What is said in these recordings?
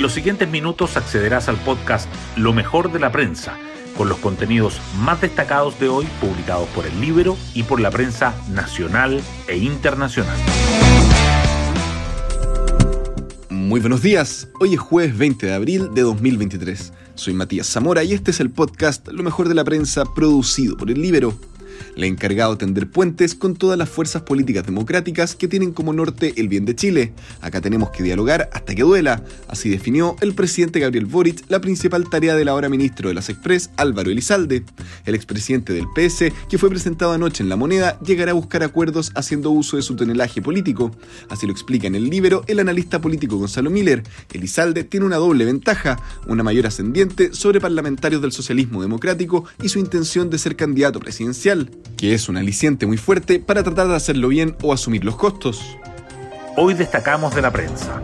En los siguientes minutos accederás al podcast Lo mejor de la prensa, con los contenidos más destacados de hoy publicados por el libro y por la prensa nacional e internacional. Muy buenos días, hoy es jueves 20 de abril de 2023. Soy Matías Zamora y este es el podcast Lo mejor de la prensa producido por el libro. Le ha encargado tender puentes con todas las fuerzas políticas democráticas que tienen como norte el bien de Chile. Acá tenemos que dialogar hasta que duela. Así definió el presidente Gabriel Boric la principal tarea del ahora ministro de las Express, Álvaro Elizalde. El expresidente del PS, que fue presentado anoche en La Moneda, llegará a buscar acuerdos haciendo uso de su tonelaje político. Así lo explica en el libro el analista político Gonzalo Miller. Elizalde tiene una doble ventaja, una mayor ascendiente sobre parlamentarios del socialismo democrático y su intención de ser candidato presidencial que es un aliciente muy fuerte para tratar de hacerlo bien o asumir los costos. Hoy destacamos de la prensa.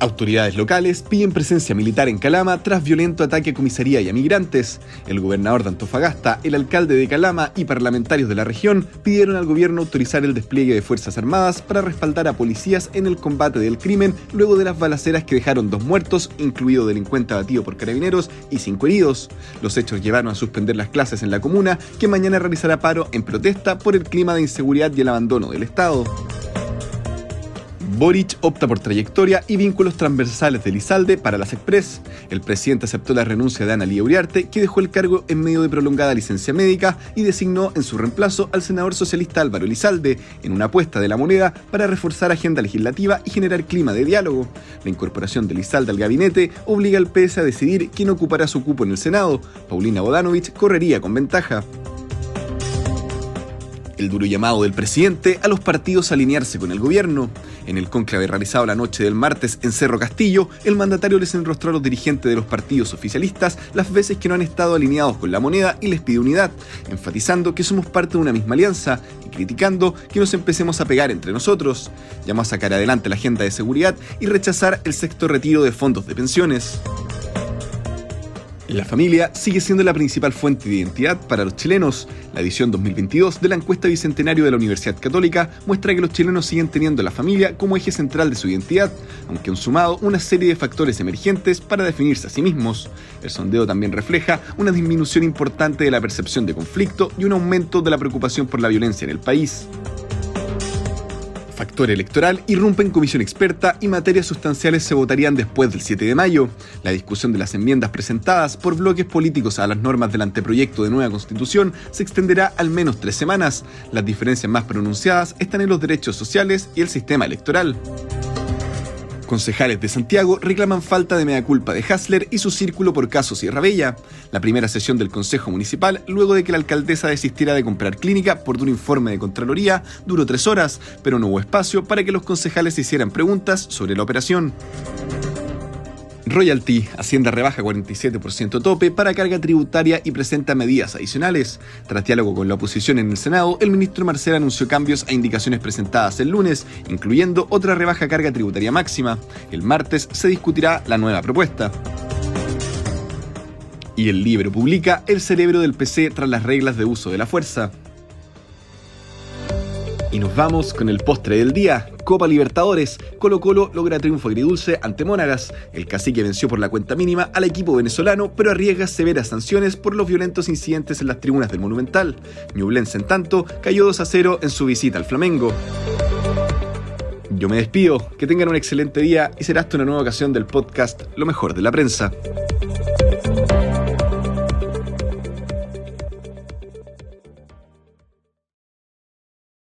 Autoridades locales piden presencia militar en Calama tras violento ataque a comisaría y a migrantes. El gobernador de Antofagasta, el alcalde de Calama y parlamentarios de la región pidieron al gobierno autorizar el despliegue de Fuerzas Armadas para respaldar a policías en el combate del crimen luego de las balaceras que dejaron dos muertos, incluido delincuente abatido por carabineros y cinco heridos. Los hechos llevaron a suspender las clases en la comuna, que mañana realizará paro en protesta por el clima de inseguridad y el abandono del Estado. Boric opta por trayectoria y vínculos transversales de Lizalde para las Express. El presidente aceptó la renuncia de Ana Lía Uriarte, que dejó el cargo en medio de prolongada licencia médica y designó en su reemplazo al senador socialista Álvaro Lizalde, en una apuesta de la moneda para reforzar agenda legislativa y generar clima de diálogo. La incorporación de Lizalde al gabinete obliga al PS a decidir quién ocupará su cupo en el Senado. Paulina Bodanovich correría con ventaja el duro llamado del presidente a los partidos a alinearse con el gobierno. En el cónclave realizado la noche del martes en Cerro Castillo, el mandatario les enrostró a los dirigentes de los partidos oficialistas las veces que no han estado alineados con la moneda y les pide unidad, enfatizando que somos parte de una misma alianza y criticando que nos empecemos a pegar entre nosotros. Llamó a sacar adelante la agenda de seguridad y rechazar el sexto retiro de fondos de pensiones. La familia sigue siendo la principal fuente de identidad para los chilenos. La edición 2022 de la encuesta Bicentenario de la Universidad Católica muestra que los chilenos siguen teniendo la familia como eje central de su identidad, aunque han sumado una serie de factores emergentes para definirse a sí mismos. El sondeo también refleja una disminución importante de la percepción de conflicto y un aumento de la preocupación por la violencia en el país factor electoral irrumpe en comisión experta y materias sustanciales se votarían después del 7 de mayo. La discusión de las enmiendas presentadas por bloques políticos a las normas del anteproyecto de nueva constitución se extenderá al menos tres semanas. Las diferencias más pronunciadas están en los derechos sociales y el sistema electoral. Concejales de Santiago reclaman falta de mea culpa de Hassler y su círculo por caso Sierra Bella. La primera sesión del Consejo Municipal, luego de que la alcaldesa desistiera de comprar clínica por un informe de Contraloría, duró tres horas, pero no hubo espacio para que los concejales hicieran preguntas sobre la operación. Royalty, Hacienda rebaja 47% tope para carga tributaria y presenta medidas adicionales. Tras diálogo con la oposición en el Senado, el ministro Marcel anunció cambios a indicaciones presentadas el lunes, incluyendo otra rebaja carga tributaria máxima. El martes se discutirá la nueva propuesta. Y el libro publica El cerebro del PC tras las reglas de uso de la fuerza. Y nos vamos con el postre del día. Copa Libertadores. Colo Colo logra triunfo agridulce ante Mónagas. El cacique venció por la cuenta mínima al equipo venezolano, pero arriesga severas sanciones por los violentos incidentes en las tribunas del Monumental. Ñublense, en tanto, cayó 2 a 0 en su visita al Flamengo. Yo me despido, que tengan un excelente día y será hasta una nueva ocasión del podcast Lo mejor de la prensa.